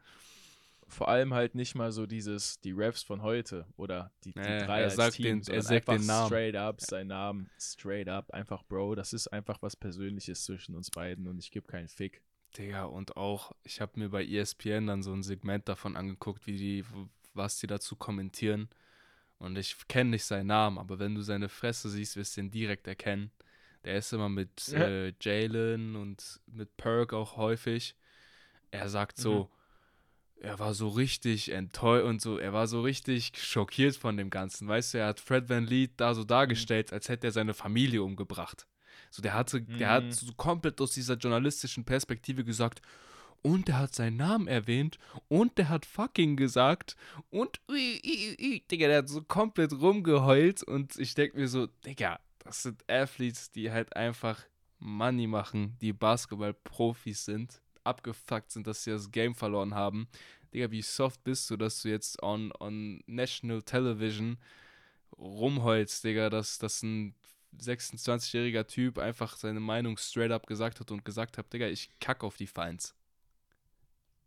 vor allem halt nicht mal so dieses, die Refs von heute oder die, die Nee, drei er als sagt Team, den- er sagt einfach den Namen. straight up, sein Namen, straight up, einfach Bro, das ist einfach was Persönliches zwischen uns beiden und ich gebe keinen Fick. Digga, und auch, ich habe mir bei ESPN dann so ein Segment davon angeguckt, wie die, was die dazu kommentieren. Und ich kenne nicht seinen Namen, aber wenn du seine Fresse siehst, wirst du ihn direkt erkennen. Der ist immer mit Ja. äh, Jalen und mit Perk auch häufig. Er sagt so, er war so richtig enttäuscht und so, er war so richtig schockiert von dem Ganzen. Weißt du, er hat Fred Van Leet da so dargestellt, als hätte er seine Familie umgebracht. So, der hatte, der Mhm. hat so komplett aus dieser journalistischen Perspektive gesagt, und der hat seinen Namen erwähnt und der hat fucking gesagt und ui, ui, ui, Digga, der hat so komplett rumgeheult und ich denke mir so, Digga, das sind Athletes, die halt einfach Money machen, die Basketball-Profis sind, abgefuckt sind, dass sie das Game verloren haben. Digga, wie soft bist du, dass du jetzt on, on National Television rumheulst, Digga, dass, dass ein 26-jähriger Typ einfach seine Meinung straight up gesagt hat und gesagt hat, Digga, ich kack auf die Feinds.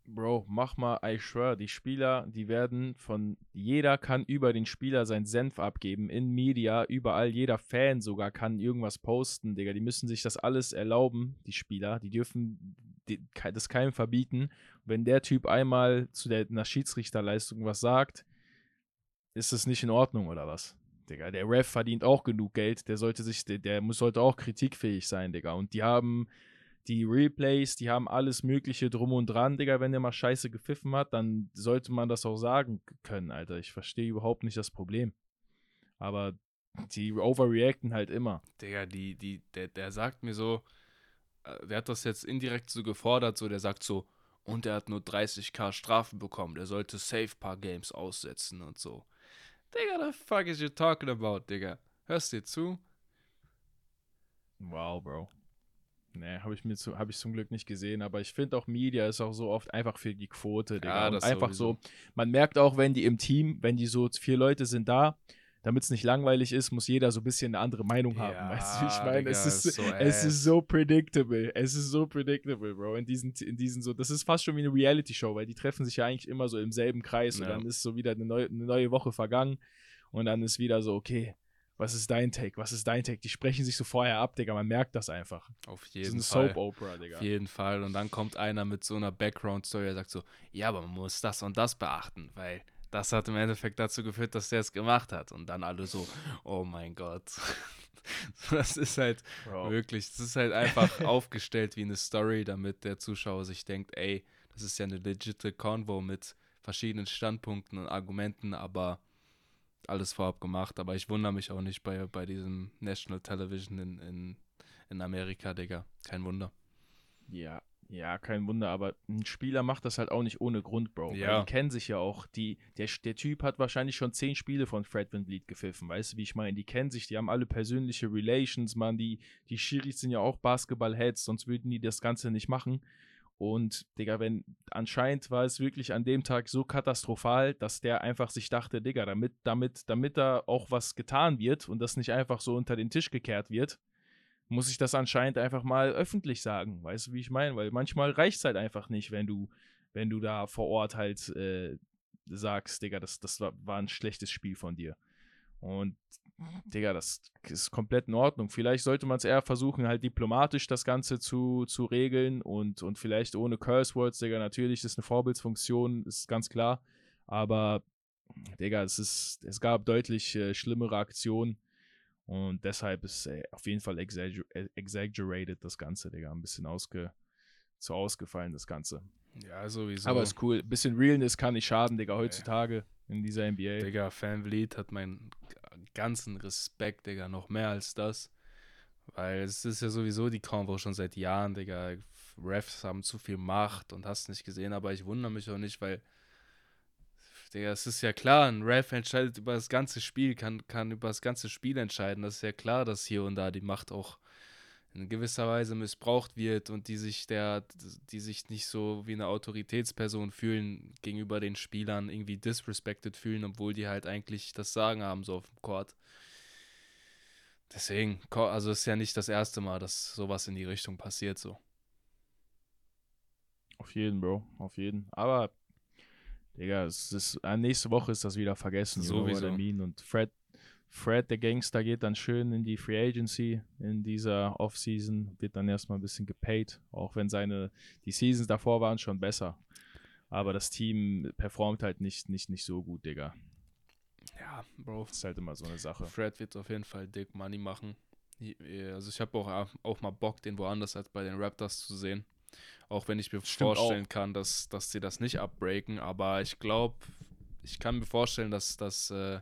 Bro, mach mal, I swear, die Spieler, die werden von, jeder kann über den Spieler seinen Senf abgeben, in Media, überall, jeder Fan sogar kann irgendwas posten, Digga, die müssen sich das alles erlauben, die Spieler, die dürfen die, das keinem verbieten. Wenn der Typ einmal zu der, einer Schiedsrichterleistung was sagt, ist es nicht in Ordnung oder was? Digga, der Ref verdient auch genug Geld, der sollte sich, der, der muss, sollte auch kritikfähig sein, Digga, und die haben die Replays, die haben alles Mögliche drum und dran, Digga. Wenn der mal Scheiße gepfiffen hat, dann sollte man das auch sagen können, Alter. Ich verstehe überhaupt nicht das Problem. Aber die overreacten halt immer. Digga, die, die, der, der sagt mir so, äh, der hat das jetzt indirekt so gefordert, so, der sagt so, und er hat nur 30k Strafen bekommen, der sollte safe paar Games aussetzen und so. Digga, the fuck is you talking about, Digga? Hörst dir zu? Wow, Bro. Nee, habe ich mir zu, hab ich zum Glück nicht gesehen, aber ich finde auch Media ist auch so oft einfach für die Quote, Digga. Ja, einfach sowieso. so, man merkt auch, wenn die im Team, wenn die so vier Leute sind da, damit es nicht langweilig ist, muss jeder so ein bisschen eine andere Meinung haben. Ja, Weißt du, wie ich meine? Es ist, so es ist so predictable. Es ist so predictable, Bro. In diesen, in diesen so, das ist fast schon wie eine Reality-Show, weil die treffen sich ja eigentlich immer so im selben Kreis und Ja. dann ist so wieder eine neue, eine neue Woche vergangen und dann ist wieder so, okay, was ist dein Take? Was ist dein Take? Die sprechen sich so vorher ab, Digga. Man merkt das einfach. Auf Das ist jeden eine Fall. Soap Opera, Digga. Auf jeden Fall. Und dann kommt einer mit so einer Background-Story, der sagt so, ja, aber man muss das und das beachten, weil das hat im Endeffekt dazu geführt, dass der es gemacht hat. Und dann alle so, oh mein Gott. <laughs> Das ist halt Bro. wirklich, das ist halt einfach aufgestellt wie eine Story, damit der Zuschauer sich denkt, ey, das ist ja eine legitime Convo mit verschiedenen Standpunkten und Argumenten, aber alles vorab gemacht. Aber ich wundere mich auch nicht bei, bei diesem National Television in, in, in Amerika, Digga. Kein Wunder. Ja, ja, kein Wunder, aber ein Spieler macht das halt auch nicht ohne Grund, Bro. Ja. Die kennen sich ja auch. Die, der, der Typ hat wahrscheinlich schon zehn Spiele von Fred Van Vliet gepfiffen, weißt du, wie ich meine? Die kennen sich, die haben alle persönliche Relations, man. Die, die Schiris sind ja auch Basketball-Heads, sonst würden die das Ganze nicht machen. Und, Digga, wenn anscheinend war es wirklich an dem Tag so katastrophal, dass der einfach sich dachte, Digga, damit, damit, damit da auch was getan wird und das nicht einfach so unter den Tisch gekehrt wird, muss ich das anscheinend einfach mal öffentlich sagen. Weißt du, wie ich meine? Weil manchmal reicht es halt einfach nicht, wenn du, wenn du da vor Ort halt äh, sagst, Digga, das, das war, war ein schlechtes Spiel von dir. Und Digga, das ist komplett in Ordnung. Vielleicht sollte man es eher versuchen, halt diplomatisch das Ganze zu, zu regeln und, und vielleicht ohne Curse Words, Digga, natürlich ist eine Vorbildsfunktion, ist ganz klar. Aber, Digga, es ist, es gab deutlich äh, schlimmere Aktionen. Und deshalb ist äh, auf jeden Fall exagger äh, exaggerated das Ganze, Digga. Ein bisschen ausge zu ausgefallen, das Ganze. Ja, sowieso. Aber ist cool. Ein bisschen Realness kann nicht schaden, Digga, heutzutage in dieser NBA. Digga, Fanvliet hat meinen ganzen Respekt, Digga, noch mehr als das. Weil es ist ja sowieso die Convo schon seit Jahren, Digga. Refs haben zu viel Macht und hast nicht gesehen, aber ich wundere mich auch nicht, weil, Digga, es ist ja klar, ein Ref entscheidet über das ganze Spiel, kann, kann über das ganze Spiel entscheiden. Das ist ja klar, dass hier und da die Macht auch in gewisser Weise missbraucht wird und die sich der, die sich nicht so wie eine Autoritätsperson fühlen gegenüber den Spielern, irgendwie disrespected fühlen, obwohl die halt eigentlich das Sagen haben, so auf dem Court. Deswegen, also ist ja nicht das erste Mal, dass sowas in die Richtung passiert, so. Auf jeden, Bro, auf jeden. Aber, Digga, es ist, äh, nächste Woche ist das wieder vergessen. Sowieso. Und Fred, Fred, der Gangster, geht dann schön in die Free Agency in dieser Offseason, wird dann erstmal ein bisschen gepaid, auch wenn seine, die Seasons davor waren schon besser. Aber das Team performt halt nicht, nicht, nicht so gut, Digga. Ja, Bro. Das ist halt immer so eine Sache. Fred wird auf jeden Fall dick Money machen. Also ich habe auch, auch mal Bock, den woanders als bei den Raptors zu sehen. Auch wenn ich mir Stimmt vorstellen auch. kann, dass, dass sie das nicht abbreaken. Aber ich glaube, ich kann mir vorstellen, dass, dass äh,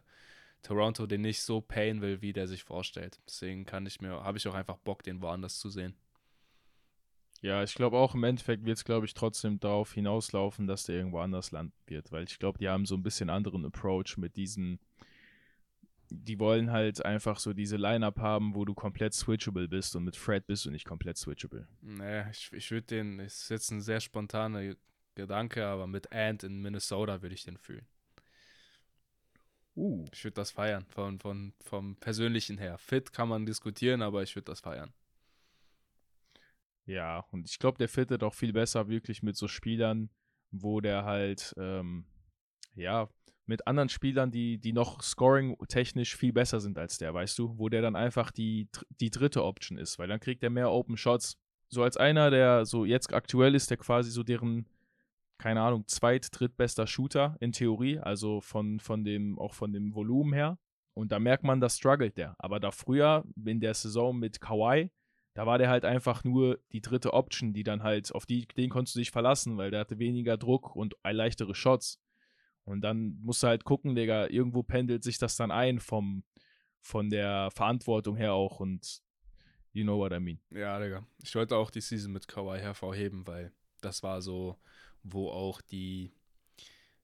Toronto den nicht so payen will, wie der sich vorstellt. Deswegen kann ich mir, habe ich auch einfach Bock, den woanders zu sehen. Ja, ich glaube auch im Endeffekt wird es, glaube ich, trotzdem darauf hinauslaufen, dass der irgendwo anders landen wird, weil ich glaube, die haben so ein bisschen anderen Approach mit diesen, die wollen halt einfach so diese Line-Up haben, wo du komplett switchable bist und mit Fred bist du nicht komplett switchable. Naja, ich, ich würde den, ist jetzt ein sehr spontaner Gedanke, aber mit Ant in Minnesota würde ich den fühlen. Uh. Ich würde das feiern, von, von, vom Persönlichen her. Fit kann man diskutieren, aber ich würde das feiern. Ja, und ich glaube, der fittet auch viel besser wirklich mit so Spielern, wo der halt, ähm, ja, mit anderen Spielern, die, die noch scoring-technisch viel besser sind als der, weißt du? Wo der dann einfach die, die dritte Option ist, weil dann kriegt er mehr Open Shots. So als einer, der so jetzt aktuell ist, der quasi so deren, keine Ahnung, zweit-, drittbester Shooter in Theorie, also von, von dem, auch von dem Volumen her. Und da merkt man, da struggelt der. Aber da früher, in der Saison mit Kawhi, da war der halt einfach nur die dritte Option, die dann halt, auf die, den konntest du dich verlassen, weil der hatte weniger Druck und leichtere Shots. Und dann musst du halt gucken, Digga, irgendwo pendelt sich das dann ein vom, von der Verantwortung her auch und you know what I mean. Ja, Digga. Ich wollte auch die Season mit Kawhi hervorheben, weil das war so, wo auch die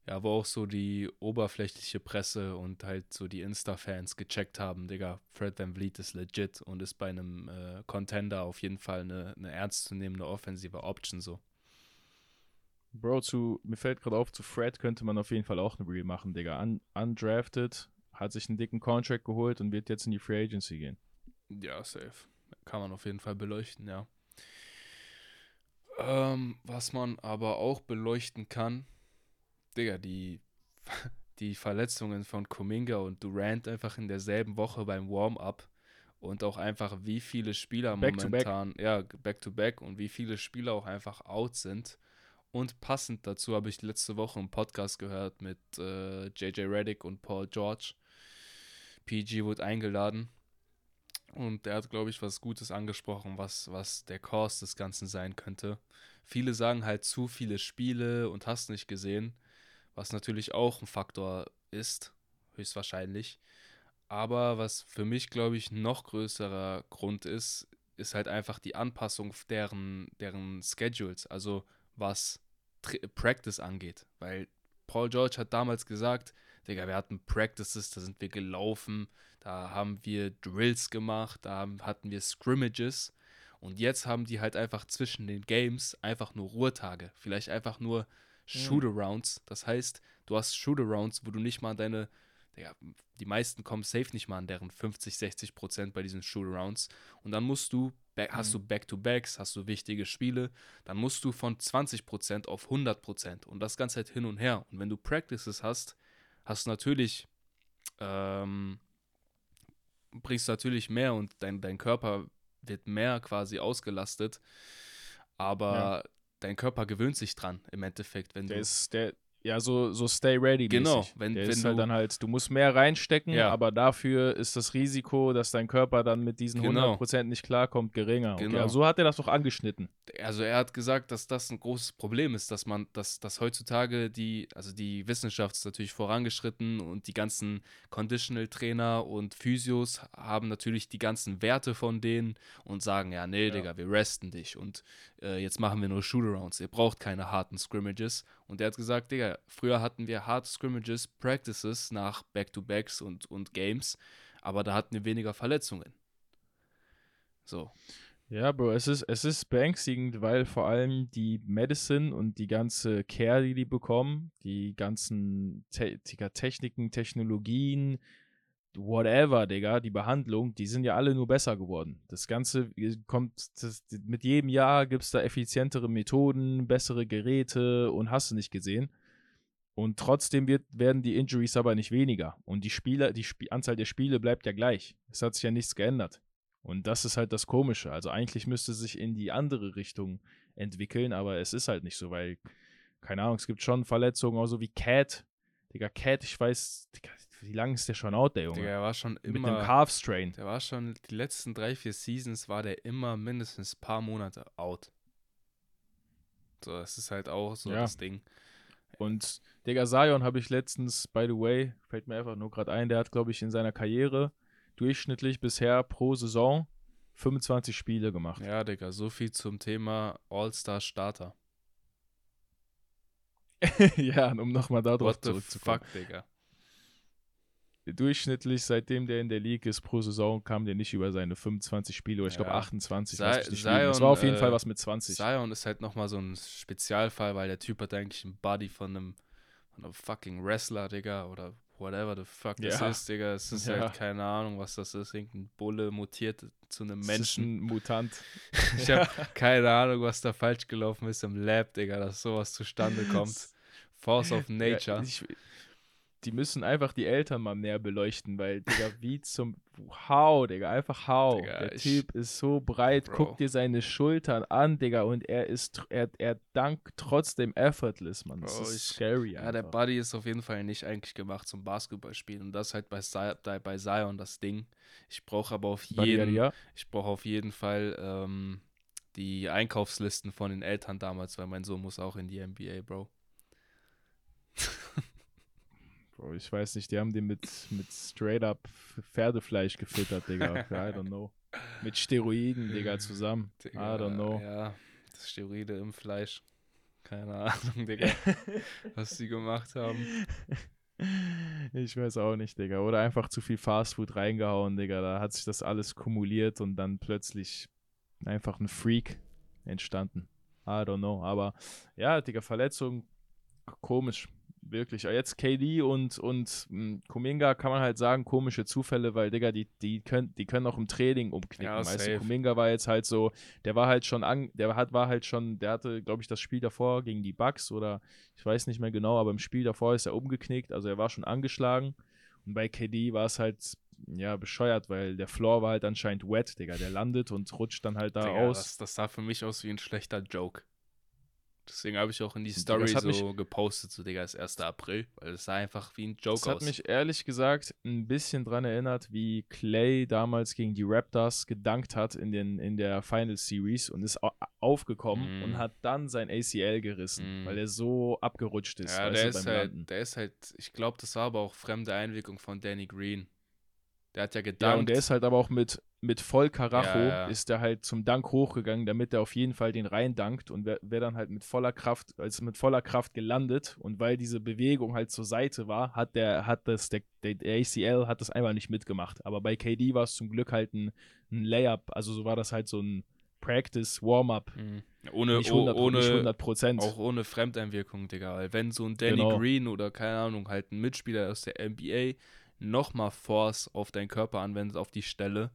ja, wo auch so die oberflächliche Presse und halt so die Insta-Fans gecheckt haben, Digga, Fred Van Vliet ist legit und ist bei einem äh, Contender auf jeden Fall eine, eine ernstzunehmende offensive Option so. Bro, zu, mir fällt gerade auf, zu Fred könnte man auf jeden Fall auch eine Reel machen, Digga. Un, undrafted, hat sich einen dicken Contract geholt und wird jetzt in die Free Agency gehen. Ja, safe. Kann man auf jeden Fall beleuchten, ja. Ähm, was man aber auch beleuchten kann, Digga, die, <laughs> die Verletzungen von Kuminga und Durant einfach in derselben Woche beim Warm-up und auch einfach wie viele Spieler back momentan, back. ja, back to back und wie viele Spieler auch einfach out sind. Und passend dazu habe ich letzte Woche einen Podcast gehört mit äh, JJ Reddick und Paul George. PG wurde eingeladen und der hat, glaube ich, was Gutes angesprochen, was, was der Cause des Ganzen sein könnte. Viele sagen halt zu viele Spiele und hast nicht gesehen was natürlich auch ein Faktor ist, höchstwahrscheinlich. Aber was für mich, glaube ich, noch größerer Grund ist, ist halt einfach die Anpassung deren, deren Schedules, also was Tri Practice angeht. Weil Paul George hat damals gesagt, Digga, wir hatten Practices, da sind wir gelaufen, da haben wir Drills gemacht, da haben, hatten wir Scrimmages. Und jetzt haben die halt einfach zwischen den Games einfach nur Ruhetage. Vielleicht einfach nur Shootarounds. Das heißt, du hast Shootarounds, wo du nicht mal deine, ja, die meisten kommen safe nicht mal an deren 50, 60 Prozent bei diesen Shootarounds. Und dann musst du, hast du Back-to-Backs, hast du wichtige Spiele, dann musst du von 20 Prozent auf 100 Prozent und das Ganze halt hin und her. Und wenn du Practices hast, hast du natürlich, ähm, bringst natürlich mehr und dein, dein Körper wird mehr quasi ausgelastet. Aber ja dein Körper gewöhnt sich dran im Endeffekt, wenn der du. Ist, der, ja, so, so stay ready. Genau, wenn, der wenn ist halt du, dann halt, du musst mehr reinstecken, ja. aber dafür ist das Risiko, dass dein Körper dann mit diesen genau. 100% nicht klarkommt, geringer. Genau. Okay, also so hat er das doch angeschnitten. Also er hat gesagt, dass das ein großes Problem ist, dass man, dass, dass heutzutage die, also die Wissenschaft ist natürlich vorangeschritten und die ganzen Conditional Trainer und Physios haben natürlich die ganzen Werte von denen und sagen, ja, nee, ja. Digga, wir resten dich und äh, jetzt machen wir nur Shootarounds. Ihr braucht keine harten Scrimmages Und der hat gesagt, Digga, früher hatten wir Hard Scrimmages, Practices nach Back-to-Backs und, und Games, aber da hatten wir weniger Verletzungen. So. Ja, Bro, es ist, es ist beängstigend, weil vor allem die Medicine und die ganze Care, die die bekommen, die ganzen Te Techniken, Technologien, whatever, Digga, die Behandlung, die sind ja alle nur besser geworden. Das Ganze kommt, das, mit jedem Jahr gibt es da effizientere Methoden, bessere Geräte und hast du nicht gesehen. Und trotzdem wird, werden die Injuries aber nicht weniger. Und die Spieler, die Sp Anzahl der Spiele bleibt ja gleich. Es hat sich ja nichts geändert. Und das ist halt das Komische. Also eigentlich müsste es sich in die andere Richtung entwickeln, aber es ist halt nicht so, weil, keine Ahnung, es gibt schon Verletzungen, auch so wie Cat. Digga, Cat, ich weiß, Digga, wie lange ist der schon out, der Junge? Digga, er war schon immer. Mit dem Calf Strain. Der war schon, die letzten drei, vier Seasons war der immer mindestens ein paar Monate out. So, das ist halt auch so Ja. das Ding. Und Digga, Zion habe ich letztens, by the way, fällt mir einfach nur gerade ein, der hat, glaube ich, in seiner Karriere durchschnittlich bisher pro Saison 25 Spiele gemacht. Ja, Digga, so viel zum Thema All-Star-Starter. <laughs> ja, um nochmal darauf What the zurückzukommen. fuck, Digga. Durchschnittlich, seitdem der in der League ist, pro Saison kam der nicht über seine 25 Spiele, oder ich glaube Ja. 28. Nicht lügen. Es Zion, war auf jeden äh, Fall was mit 20. Zion ist halt nochmal so ein Spezialfall, weil der Typ hat eigentlich einen Body von einem, von einem fucking Wrestler, Digga, oder whatever the fuck das Ja. ist, Digga. Es ist Ja. halt keine Ahnung, was das ist. Irgendein Bulle mutiert zu einem Menschen. ein Mutant. <laughs> Ich habe <laughs> keine Ahnung, was da falsch gelaufen ist im Lab, Digga, dass sowas zustande kommt. Force of Nature. Ja, ich, die müssen einfach die Eltern mal näher beleuchten, weil, Digga, wie zum. How, Digga, einfach how. Digga, der Typ ist so breit, Bro. guck dir seine Schultern an, Digga, und er ist, er, er dankt trotzdem effortless, Mann. Das Bro, ist ich- scary. Ja, der. Buddy ist auf jeden Fall nicht eigentlich gemacht zum Basketballspielen. Und das ist halt bei, Zi- da- bei Zion das Ding. Ich brauche aber auf Buddy, jeden, ja, ich brauche auf jeden Fall ähm, die Einkaufslisten von den Eltern damals, weil mein Sohn muss auch in die NBA, Bro. <laughs> Bro, ich weiß nicht, die haben den mit, mit straight up Pferdefleisch gefüttert, Digga. <laughs> I don't know. Mit Steroiden, Digga, zusammen. Digga, I don't know. Ja, das Steroide im Fleisch. Keine Ahnung, Digga, <laughs> was die gemacht haben. Ich weiß auch nicht, Digga. Oder einfach zu viel Fastfood reingehauen, Digga. Da hat sich das alles kumuliert und dann plötzlich einfach ein Freak entstanden. I don't know. Aber ja, Digga, Verletzung, komisch. Wirklich. Jetzt KD und, und mh, Kuminga kann man halt sagen, komische Zufälle, weil, Digga, die, die, können, die können auch im Training umknicken. Ja, weißt du, Kuminga war jetzt halt so, der war halt schon an, der hat, war halt schon, der hatte, glaube ich, das Spiel davor gegen die Bucks oder ich weiß nicht mehr genau, aber im Spiel davor ist er umgeknickt, also er war schon angeschlagen. Und bei KD war es halt, ja, bescheuert, weil der Floor war halt anscheinend wet, Digga. Der landet und rutscht dann halt da Digga, aus. Das, das sah für mich aus wie ein schlechter Joke. Deswegen habe ich auch in die Story das hat so gepostet, so Digga, ist 1. April, weil es sah einfach wie ein Joke Das hat aus. mich ehrlich gesagt ein bisschen dran erinnert, wie Clay damals gegen die Raptors gedankt hat in, den, in der Final Series und ist au- aufgekommen Mm. und hat dann sein ACL gerissen, Mm. weil er so abgerutscht ist. ja, der ist, halt, der ist halt, ich glaube, das war aber auch fremde Einwirkung von Danny Green. Der hat ja Ja, gedankt. und der ist halt aber auch mit, mit voll Karacho Ja, ja. ist der halt zum Dank hochgegangen, damit er auf jeden Fall den rein dankt und wer, wer dann halt mit voller Kraft, als mit voller Kraft gelandet und weil diese Bewegung halt zur Seite war, hat der, hat das, der, der ACL hat das einfach nicht mitgemacht. Aber bei KD war es zum Glück halt ein, ein Layup, also so war das halt so ein Practice, Warm-up. Mhm. ohne, Nicht oh- 100, ohne, nicht 100 Prozent. auch ohne Fremdeinwirkung, Digga. Weil wenn so ein Danny Genau. Green oder keine Ahnung, halt ein Mitspieler aus der NBA nochmal Force auf deinen Körper anwendet, auf die Stelle,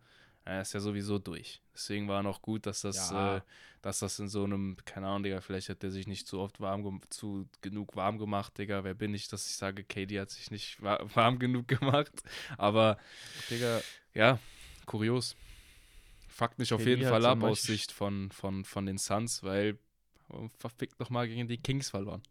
er ist ja sowieso durch. Deswegen war noch gut, dass das, Ja. äh, dass das in so einem, keine Ahnung, Digga, vielleicht hat der sich nicht zu oft warm, zu genug warm gemacht, Digga. Wer bin ich, dass ich sage, KD hat sich nicht wa <laughs> warm genug gemacht. Aber, Digga, ja, kurios. Fuckt mich auf jeden Fall ab aus Sicht von, von, von den Suns, weil äh, verfickt nochmal gegen die Kings verloren.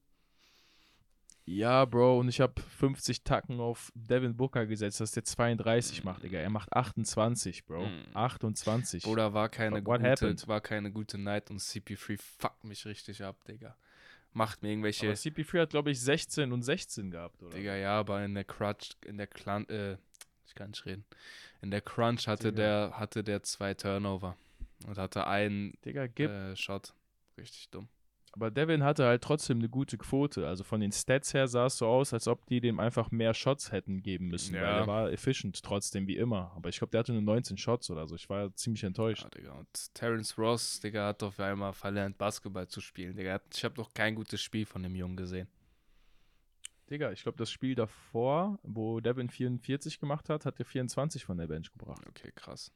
Ja, Bro, und ich habe 50 Tacken auf Devin Booker gesetzt, dass der 32 macht, Digga. Er macht 28, Bro. Mm. 28. Bruder, war keine, What gute, happened? war keine gute Night und CP3 fuckt mich richtig ab, Digga. Macht mir irgendwelche. Aber CP3 hat, glaube ich, 16 und 16 gehabt, oder? Digga, ja, aber in der Crunch, in der Clan, äh, ich kann nicht reden. In der Crunch hatte Digga. der, hatte der zwei Turnover und hatte einen Digga, gib. äh, Shot. Richtig dumm. Aber Devin hatte halt trotzdem eine gute Quote. Also von den Stats her sah es so aus, als ob die dem einfach mehr Shots hätten geben müssen. Weil Ja. er war efficient trotzdem wie immer. Aber ich glaube, der hatte nur 19 Shots oder so. Ich war ziemlich enttäuscht. Ja, Digga. Und Terrence Ross, Digga, hat auf einmal verlernt, Basketball zu spielen. Digga, ich habe noch kein gutes Spiel von dem Jungen gesehen. Digga, ich glaube, das Spiel davor, wo Devin 44 gemacht hat, hat er 24 von der Bench gebracht. Okay, krass.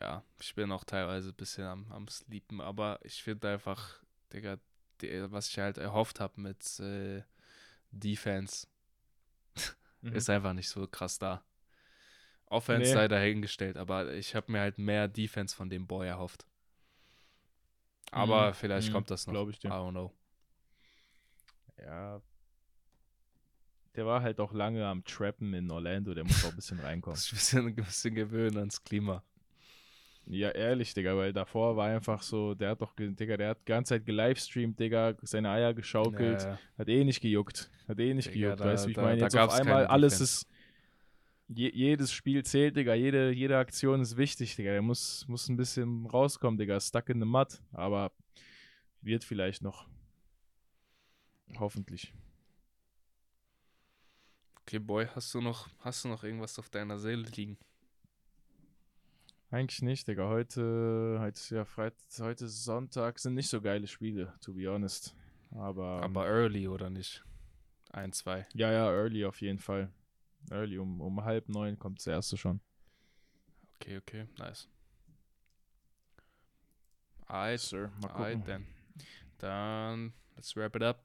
Ja, ich bin auch teilweise ein bisschen am, am Sleepen, aber ich finde einfach, Digga, die, was ich halt erhofft habe mit äh, Defense, <laughs> Mhm. ist einfach nicht so krass da. Offense Nee. sei dahingestellt, aber ich habe mir halt mehr Defense von dem Boy erhofft. Aber Mhm. vielleicht Mhm. kommt das noch. Glaub ich dir. I don't know. Ja. Der war halt auch lange am Trappen in Orlando. Der muss auch ein bisschen reinkommen. <laughs> Ein bisschen, ein bisschen gewöhnen ans Klima. Ja, ehrlich, Digga, weil davor war einfach so, der hat doch, Digga, der hat die ganze Zeit gelivestreamt, Digga, seine Eier geschaukelt, Ja, hat eh nicht gejuckt, hat eh nicht Digga, gejuckt, da- weißt du, wie ich da- meine, da jetzt auf einmal alles Defense. ist, je, jedes Spiel zählt, Digga, jede, jede Aktion ist wichtig, Digga, der muss, muss ein bisschen rauskommen, Digga, stuck in the mud, aber wird vielleicht noch. Hoffentlich. Okay, Boy, hast du noch, hast du noch irgendwas auf deiner Seele liegen? Eigentlich nicht, Digga. Heute, heute ist ja Freitag, heute ist Sonntag, sind nicht so geile Spiele, to be honest. Aber, Aber early oder nicht? Ein, zwei. ja, ja, early auf jeden Fall. Early, um, um halb neun kommt das erste schon. Okay, okay, nice. Alright, Sir, mal alright gucken. then. Dann, let's wrap it up.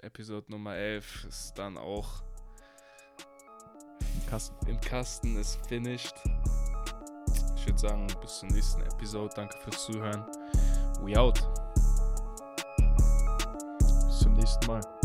Episode Nummer 11 ist dann auch Kasten. im Kasten, ist finished. Würde sagen, bis zur nächsten Episode. Danke fürs Zuhören. We out. Bis zum nächsten Mal.